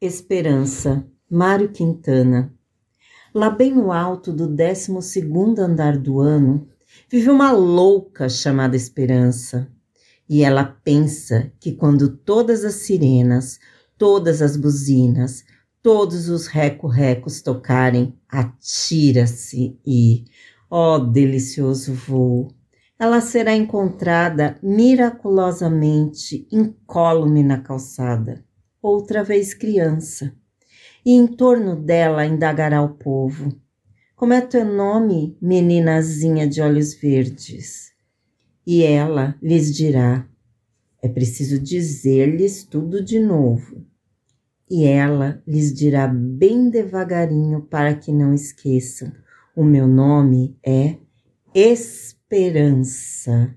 Esperança, Mário Quintana. Lá bem no alto do 12 andar do ano, vive uma louca chamada Esperança. E ela pensa que quando todas as sirenas, todas as buzinas, todos os reco-recos tocarem, atira-se e, ó oh, delicioso voo, ela será encontrada miraculosamente incólume na calçada outra vez criança, e em torno dela indagará o povo: Como é teu nome, meninazinha de olhos verdes? E ela lhes dirá: É preciso dizer-lhes tudo de novo. E ela lhes dirá bem devagarinho para que não esqueçam: O meu nome é Esperança.